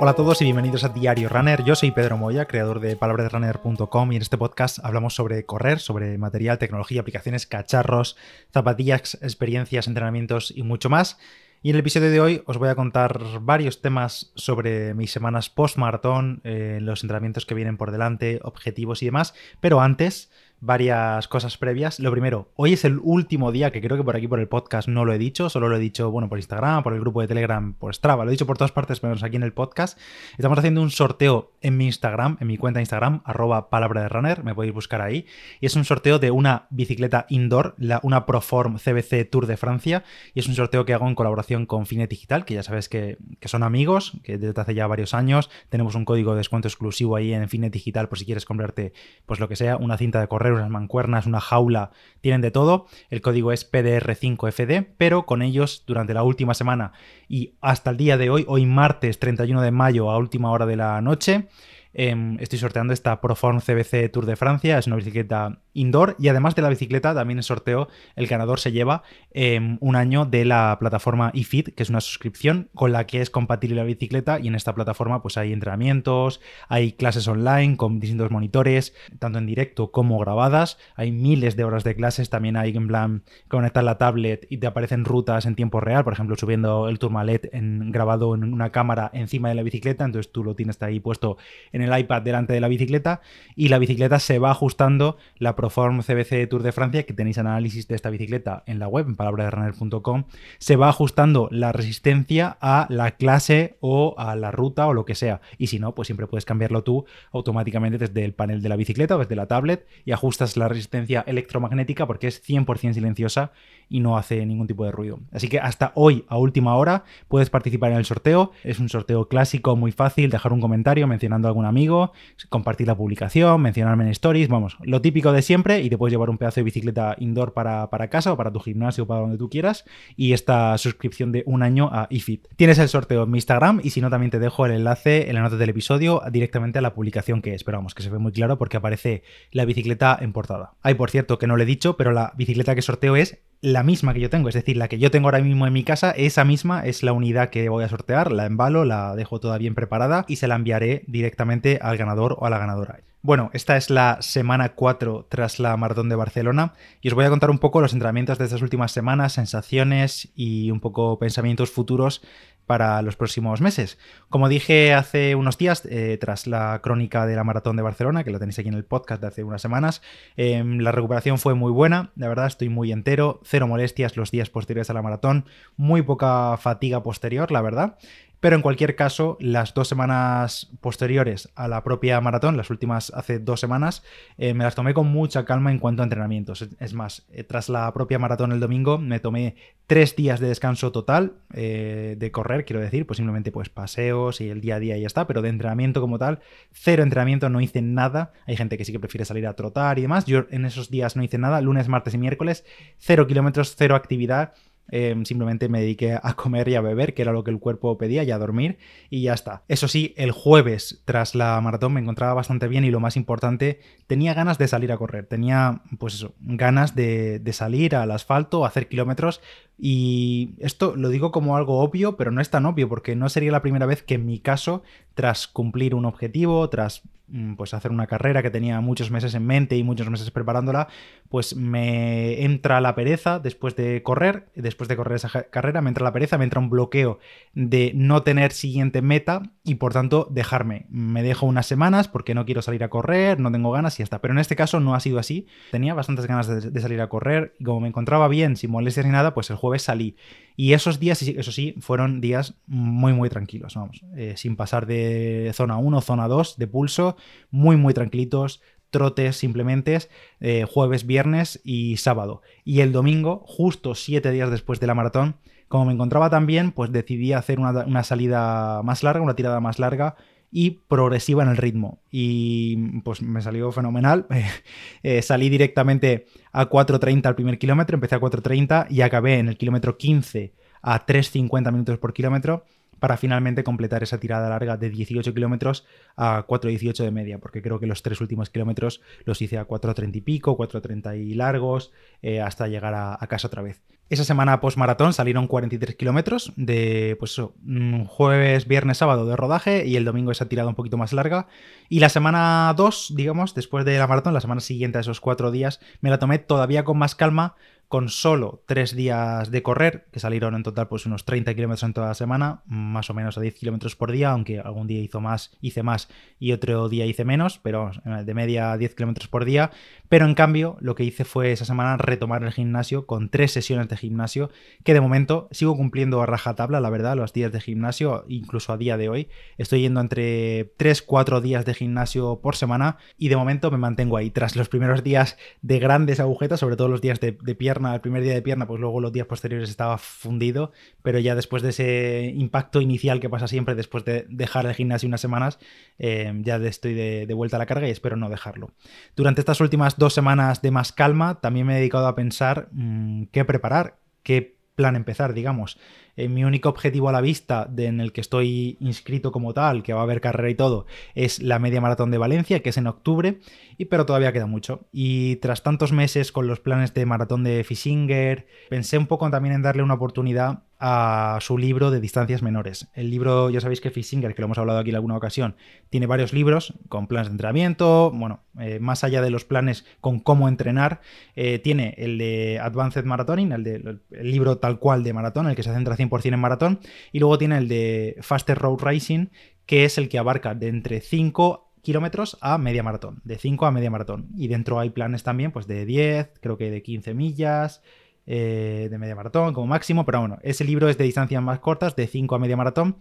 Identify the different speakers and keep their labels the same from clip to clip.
Speaker 1: Hola a todos y bienvenidos a Diario Runner. Yo soy Pedro Moya, creador de palabrasrunner.com y en este podcast hablamos sobre correr, sobre material, tecnología, aplicaciones, cacharros, zapatillas, experiencias, entrenamientos y mucho más. Y en el episodio de hoy os voy a contar varios temas sobre mis semanas post-maratón, eh, los entrenamientos que vienen por delante, objetivos y demás. Pero antes, varias cosas previas. Lo primero, hoy es el último día que creo que por aquí por el podcast no lo he dicho, solo lo he dicho, bueno, por Instagram, por el grupo de Telegram, por Strava, lo he dicho por todas partes, menos aquí en el podcast. Estamos haciendo un sorteo en mi Instagram, en mi cuenta de Instagram, arroba palabra de runner, me podéis buscar ahí. Y es un sorteo de una bicicleta indoor, la, una Proform CBC Tour de Francia, y es un sorteo que hago en colaboración con Finet Digital, que ya sabes que, que son amigos, que desde hace ya varios años tenemos un código de descuento exclusivo ahí en Finet Digital por si quieres comprarte, pues lo que sea, una cinta de unas mancuernas, una jaula, tienen de todo. El código es PDR5FD, pero con ellos durante la última semana y hasta el día de hoy, hoy martes 31 de mayo a última hora de la noche, Em, estoy sorteando esta Proform CBC Tour de Francia, es una bicicleta indoor y además de la bicicleta también en sorteo el ganador se lleva em, un año de la plataforma eFit, que es una suscripción con la que es compatible la bicicleta y en esta plataforma pues hay entrenamientos, hay clases online con distintos monitores, tanto en directo como grabadas, hay miles de horas de clases, también hay en plan conectar la tablet y te aparecen rutas en tiempo real, por ejemplo subiendo el Tourmalet en, grabado en una cámara encima de la bicicleta, entonces tú lo tienes ahí puesto el iPad delante de la bicicleta y la bicicleta se va ajustando la Proform CBC Tour de Francia, que tenéis análisis de esta bicicleta en la web, en palabraderunner.com, se va ajustando la resistencia a la clase o a la ruta o lo que sea. Y si no, pues siempre puedes cambiarlo tú automáticamente desde el panel de la bicicleta o desde la tablet y ajustas la resistencia electromagnética porque es 100% silenciosa y no hace ningún tipo de ruido. Así que hasta hoy, a última hora, puedes participar en el sorteo. Es un sorteo clásico, muy fácil, dejar un comentario mencionando a algún amigo, compartir la publicación, mencionarme en stories, vamos, lo típico de siempre y te puedes llevar un pedazo de bicicleta indoor para, para casa o para tu gimnasio o para donde tú quieras y esta suscripción de un año a eFit. Tienes el sorteo en mi Instagram y si no también te dejo el enlace en la nota del episodio directamente a la publicación que es, pero vamos, que se ve muy claro porque aparece la bicicleta en portada. Hay por cierto que no le he dicho, pero la bicicleta que sorteo es la misma que yo tengo, es decir, la que yo tengo ahora mismo en mi casa, esa misma es la unidad que voy a sortear, la embalo, la dejo toda bien preparada y se la enviaré directamente al ganador o a la ganadora. Bueno, esta es la semana 4 tras la maratón de Barcelona y os voy a contar un poco los entrenamientos de estas últimas semanas, sensaciones y un poco pensamientos futuros para los próximos meses. Como dije hace unos días, eh, tras la crónica de la maratón de Barcelona, que lo tenéis aquí en el podcast de hace unas semanas, em, la recuperación fue muy buena, la verdad estoy muy entero, cero molestias los días posteriores a la maratón, muy poca fatiga posterior, la verdad. Pero en cualquier caso, las dos semanas posteriores a la propia maratón, las últimas hace dos semanas, eh, me las tomé con mucha calma en cuanto a entrenamientos. Es más, eh, tras la propia maratón el domingo, me tomé tres días de descanso total eh, de correr, quiero decir, pues simplemente pues paseos y el día a día y ya está, pero de entrenamiento como tal, cero entrenamiento, no hice nada. Hay gente que sí que prefiere salir a trotar y demás. Yo en esos días no hice nada, lunes, martes y miércoles, cero kilómetros, cero actividad Em, simplemente me dediqué a comer y a beber, que era lo que el cuerpo pedía, y a dormir, y ya está. Eso sí, el jueves, tras la maratón, me encontraba bastante bien y lo más importante, tenía ganas de salir a correr. Tenía, pues eso, ganas de, salir al asfalto, hacer kilómetros, y esto lo digo como algo obvio, pero no es tan obvio, porque no sería la primera vez que en mi caso, tras cumplir un objetivo, tras pues hacer una carrera que tenía muchos meses en mente y muchos meses preparándola, pues me entra la pereza después de correr, después de correr esa carrera, me entra la pereza, me entra un bloqueo de no tener siguiente meta y por tanto dejarme. Me dejo unas semanas porque no quiero salir a correr, no tengo ganas y ya está. Pero en este caso no ha sido así. Tenía bastantes ganas de, salir a correr y como me encontraba bien, sin molestias ni nada, pues el jueves salí. Y esos días, eso sí, fueron días muy, muy tranquilos, vamos, eh, sin pasar de zona 1, zona 2 de pulso muy, muy tranquilitos, trotes simplemente eh, jueves, viernes y sábado. Y el domingo, justo siete días después de la maratón, como me encontraba tan bien, pues decidí hacer una, salida más larga, una tirada más larga y progresiva en el ritmo. Y pues me salió fenomenal. Eh, salí directamente a 4.30 al primer kilómetro, empecé a 4.30 y acabé en el kilómetro 15 a 3.50 minutos por kilómetro para finalmente completar esa tirada larga de 18 kilómetros a 4.18 de media, porque creo que los tres últimos kilómetros los hice a 4.30 y pico, 4.30 y largos, eh, hasta llegar a, casa otra vez. Esa semana post-maratón salieron 43 kilómetros de pues mm, jueves, viernes, sábado de rodaje y el domingo esa tirada un poquito más larga. Y la semana 2, digamos, después de la maratón, la semana siguiente a esos cuatro días, me la tomé todavía con más calma con solo tres días de correr, que salieron en total pues unos 30 kilómetros en toda la semana, más o menos a 10 kilómetros por día, aunque algún día hizo más, hice más y otro día hice menos, pero de media 10 kilómetros por día. Pero en cambio, lo que hice fue esa semana retomar el gimnasio con tres sesiones de gimnasio, que de momento sigo cumpliendo a rajatabla, la verdad, los días de gimnasio, incluso a día de hoy. Estoy yendo entre 3-4 días de gimnasio por semana y de momento me mantengo ahí. Tras los primeros días de grandes agujetas, sobre todo los días de, de pierna, el primer día de pierna, pues luego los días posteriores estaba fundido, pero ya después de ese impacto inicial que pasa siempre después de dejar el gimnasio unas semanas, eh, ya estoy de, vuelta a la carga y espero no dejarlo. Durante estas últimas dos semanas de más calma, también me he dedicado a pensar mm, qué preparar, qué plan empezar, digamos. Eh, mi único objetivo a la vista en el que estoy inscrito como tal, que va a haber carrera y todo, es la media maratón de Valencia, que es en octubre, y, pero todavía queda mucho. Y tras tantos meses con los planes de maratón de Fishinger, pensé un poco también en darle una oportunidad a su libro de distancias menores. El libro, ya sabéis que Fishinger, que lo hemos hablado aquí en alguna ocasión, tiene varios libros con planes de entrenamiento, bueno, eh, más allá de los planes con cómo entrenar, eh, tiene el de Advanced Marathoning, el, de, el libro tal cual de maratón, el que se centra 100% en maratón, y luego tiene el de Faster Road Racing, que es el que abarca de entre 5 kilómetros a media maratón, de 5 a media maratón. Y dentro hay planes también, pues de 10, creo que de 15 millas, eh, de media maratón como máximo, pero bueno, ese libro es de distancias más cortas, de 5 a media maratón.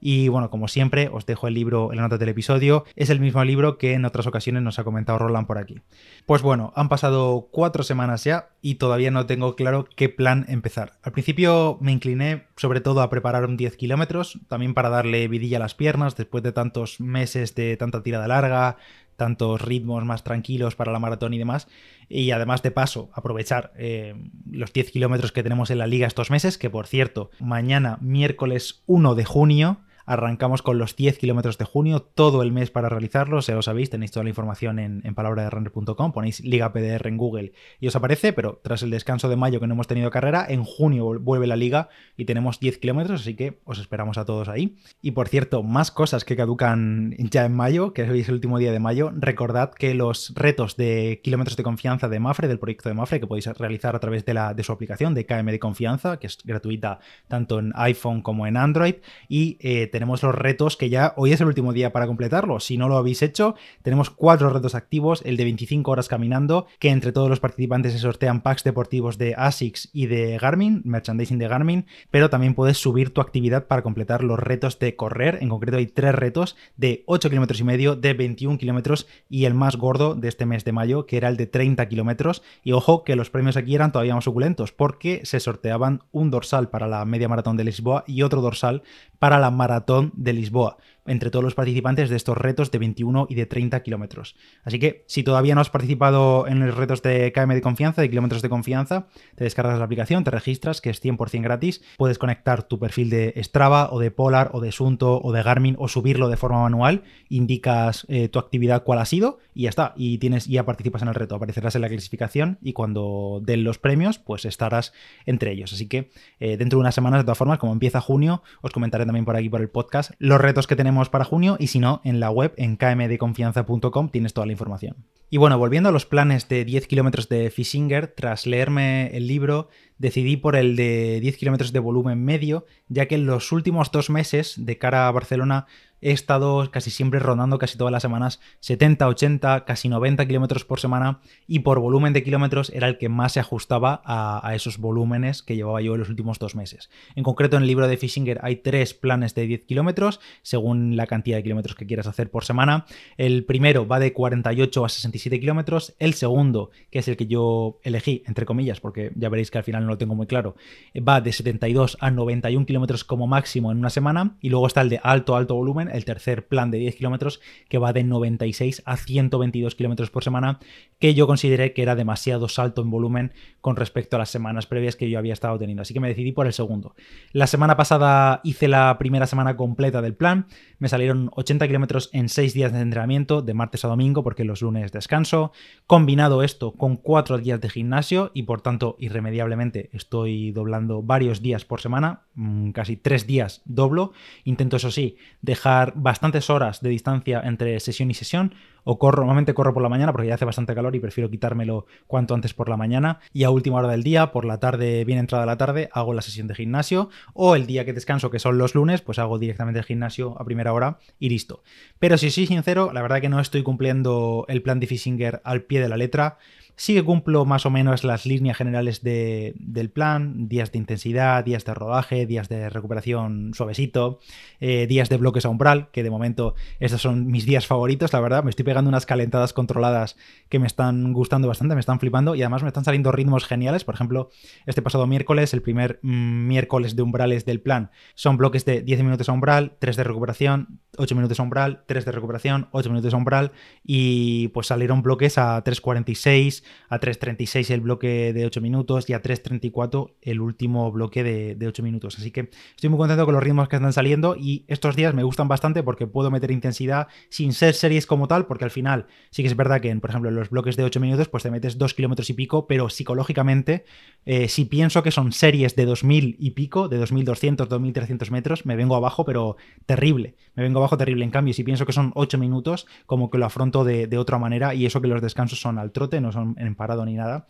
Speaker 1: Y bueno, como siempre, os dejo el libro en la nota del episodio. Es el mismo libro que en otras ocasiones nos ha comentado Roland por aquí. Pues bueno, han pasado cuatro semanas ya y todavía no tengo claro qué plan empezar. Al principio me incliné sobre todo a preparar un 10 kilómetros, también para darle vidilla a las piernas después de tantos meses de tanta tirada larga, tantos ritmos más tranquilos para la maratón y demás. Y además de paso, aprovechar eh, los 10 kilómetros que tenemos en la liga estos meses, que por cierto, mañana miércoles 1 de junio Arrancamos con los 10 kilómetros de junio, todo el mes para realizarlo, ya lo sabéis, tenéis toda la información en, en palabraderunner.com, ponéis Liga PDR en Google y os aparece, pero tras el descanso de mayo que no hemos tenido carrera, en junio vuelve la liga y tenemos 10 kilómetros, así que os esperamos a todos ahí. Y por cierto, más cosas que caducan ya en mayo, que es el último día de mayo, recordad que los retos de kilómetros de confianza de Mafre, del proyecto de Mafre, que podéis realizar a través de, la, de su aplicación de KM de confianza, que es gratuita tanto en iPhone como en Android, y eh, tenemos los retos que ya hoy es el último día para completarlo. Si no lo habéis hecho, tenemos cuatro retos activos, el de 25 horas caminando, que entre todos los participantes se sortean packs deportivos de ASICS y de Garmin, merchandising de Garmin, pero también puedes subir tu actividad para completar los retos de correr. En concreto hay tres retos de 8 kilómetros y medio, de 21 kilómetros y el más gordo de este mes de mayo, que era el de 30 kilómetros. Y ojo que los premios aquí eran todavía más suculentos, porque se sorteaban un dorsal para la media maratón de Lisboa y otro dorsal para la maratón de Lisboa entre todos los participantes de estos retos de 21 y de 30 kilómetros. Así que si todavía no has participado en los retos de KM de confianza, de kilómetros de confianza, te descargas la aplicación, te registras, que es 100% gratis, puedes conectar tu perfil de Strava o de Polar o de Sunto o de Garmin o subirlo de forma manual, indicas eh, tu actividad cuál ha sido y ya está, y tienes ya participas en el reto, aparecerás en la clasificación y cuando den los premios, pues estarás entre ellos. Así que eh, dentro de unas semanas, de todas formas, como empieza junio, os comentaré también por aquí por el podcast los retos que tenemos para junio y si no, en la web en kmdeconfianza.com tienes toda la información. Y bueno, volviendo a los planes de 10 kilómetros de Fishinger, tras leerme el libro, decidí por el de 10 kilómetros de volumen medio, ya que en los últimos dos meses de cara a Barcelona he estado casi siempre rondando casi todas las semanas 70, 80, casi 90 kilómetros por semana y por volumen de kilómetros era el que más se ajustaba a, esos volúmenes que llevaba yo en los últimos dos meses. En concreto en el libro de Fishinger hay tres planes de 10 kilómetros según la cantidad de kilómetros que quieras hacer por semana. El primero va de 48 a 67 kilómetros, el segundo, que es el que yo elegí, entre comillas, porque ya veréis que al final no lo tengo muy claro, va de 72 a 91 kilómetros como máximo en una semana. Y luego está el de alto, alto volumen, el tercer plan de 10 kilómetros, que va de 96 a 122 kilómetros por semana, que yo consideré que era demasiado salto en volumen con respecto a las semanas previas que yo había estado teniendo. Así que me decidí por el segundo. La semana pasada hice la primera semana completa del plan. Me salieron 80 kilómetros en 6 días de entrenamiento, de martes a domingo, porque los lunes descanso. Combinado esto con 4 días de gimnasio y por tanto, irremediablemente, estoy doblando varios días por semana, mm, casi 3 días doblo. Intento, eso sí, dejar bastantes horas de distancia entre sesión y sesión o corro, normalmente corro por la mañana porque ya hace bastante calor y prefiero quitármelo cuanto antes por la mañana y a última hora del día, por la tarde, bien entrada la tarde, hago la sesión de gimnasio o el día que descanso, que son los lunes, pues hago directamente el gimnasio a primera hora y listo. Pero si soy sincero, la verdad que no estoy cumpliendo el plan de Fissinger al pie de la letra. Sí que cumplo más o menos las líneas generales del plan, días de intensidad, días de rodaje, días de recuperación suavecito, eh, días de bloques a umbral, que de momento estos son mis días favoritos, la verdad, me estoy pegando unas calentadas controladas que me están gustando bastante, me están flipando y además me están saliendo ritmos geniales, por ejemplo, este pasado miércoles, el primer mm, miércoles de umbrales del plan, son bloques de 10 minutos a umbral, 3 de recuperación, 8 minutos a umbral, 3 de recuperación, 8 minutos a umbral y pues salieron bloques a 3.46, a 3.36 el bloque de 8 minutos y a 3.34 el último bloque de, 8 minutos. Así que estoy muy contento con los ritmos que están saliendo y estos días me gustan bastante porque puedo meter intensidad sin ser series como tal, porque al final sí que es verdad que, por ejemplo, en los bloques de 8 minutos pues te metes 2 kilómetros y pico, pero psicológicamente eh, si pienso que son series de 2000 y pico, de 2200, 2300 metros, me vengo abajo, pero terrible. Me vengo abajo terrible. En cambio, si pienso que son 8 minutos, como que lo afronto de, de otra manera y eso que los descansos son al trote, no son en parado ni nada.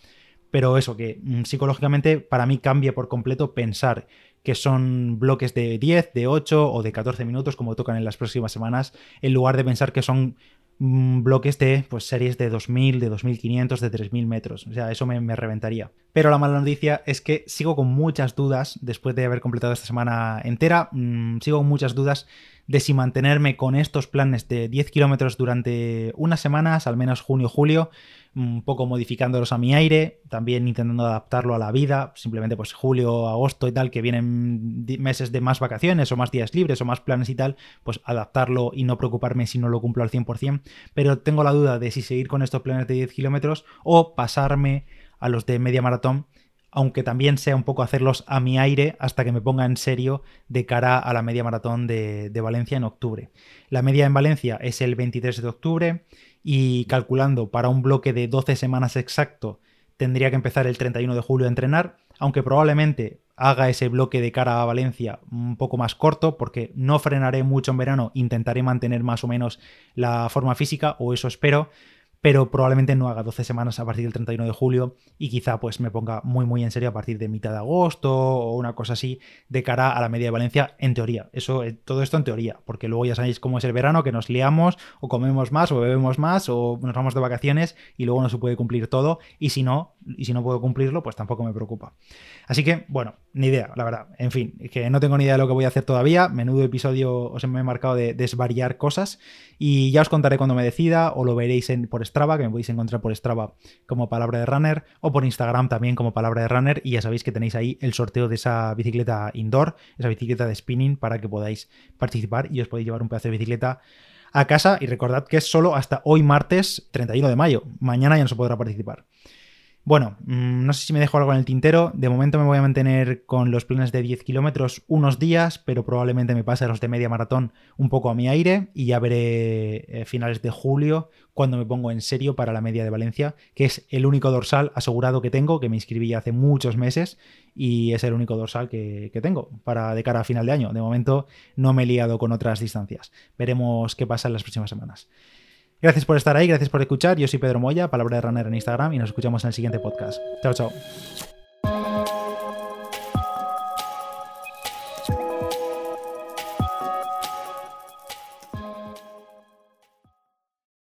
Speaker 1: Pero eso, que mm, psicológicamente para mí cambia por completo pensar que son bloques de 10, de 8 o de 14 minutos, como tocan en las próximas semanas, en lugar de pensar que son bloques de pues, series de 2000, de 2500, de 3000 metros. O sea, eso me, reventaría. Pero la mala noticia es que sigo con muchas dudas, después de haber completado esta semana entera, mm, sigo con muchas dudas de si mantenerme con estos planes de 10 kilómetros durante unas semanas, al menos junio-julio, un poco modificándolos a mi aire, también intentando adaptarlo a la vida, simplemente pues julio, agosto y tal, que vienen meses de más vacaciones o más días libres o más planes y tal, pues adaptarlo y no preocuparme si no lo cumplo al 100%, pero tengo la duda de si seguir con estos planes de 10 kilómetros o pasarme a los de media maratón aunque también sea un poco hacerlos a mi aire hasta que me ponga en serio de cara a la media maratón de, de, Valencia en octubre. La media en Valencia es el 23 de octubre y calculando para un bloque de 12 semanas exacto, tendría que empezar el 31 de julio a entrenar, aunque probablemente haga ese bloque de cara a Valencia un poco más corto porque no frenaré mucho en verano, intentaré mantener más o menos la forma física o eso espero, pero probablemente no haga 12 semanas a partir del 31 de julio y quizá pues me ponga muy muy en serio a partir de mitad de agosto o una cosa así de cara a la media de Valencia en teoría. Eso eh, todo esto en teoría, porque luego ya sabéis cómo es el verano que nos liamos o comemos más o bebemos más o nos vamos de vacaciones y luego no se puede cumplir todo y si no y si no puedo cumplirlo pues tampoco me preocupa. Así que bueno, ni idea, la verdad. En fin, que no tengo ni idea de lo que voy a hacer todavía. Menudo episodio os he marcado de desvariar cosas y ya os contaré cuando me decida o lo veréis en, por Strava, que me podéis encontrar por Strava como palabra de runner, o por Instagram también como palabra de runner. Y ya sabéis que tenéis ahí el sorteo de esa bicicleta indoor, esa bicicleta de spinning, para que podáis participar y os podéis llevar un pedazo de bicicleta a casa. Y recordad que es solo hasta hoy martes 31 de mayo. Mañana ya no se podrá participar. Bueno, mm, no sé si me dejo algo en el tintero. De momento me voy a mantener con los planes de 10 kilómetros unos días, pero probablemente me pase a los de media maratón un poco a mi aire y ya veré eh, finales de julio cuando me pongo en serio para la media de Valencia, que es el único dorsal asegurado que tengo, que me inscribí hace muchos meses y es el único dorsal que, que tengo para de cara a final de año. De momento no me he liado con otras distancias. Veremos qué pasa en las próximas semanas. Gracias por estar ahí, gracias por escuchar. Yo soy Pedro Moya, Palabra de Runner en Instagram y nos escuchamos en el siguiente podcast. Chao, chao.